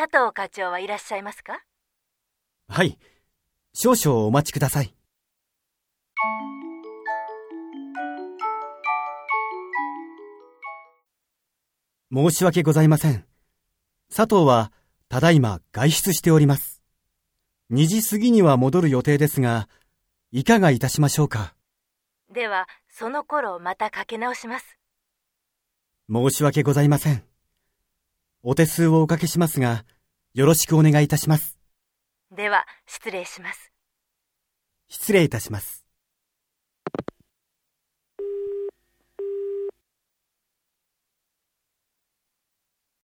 佐藤課長はいらっしゃいますか？はい。少々お待ちください。申し訳ございません。佐藤は、ただいま外出しております。2時過ぎには戻る予定ですが、いかがいたしましょうか？では、その頃またかけ直します。申し訳ございません。お手数をおかけしますが、よろしくお願いいたします。では、失礼します。失礼いたします。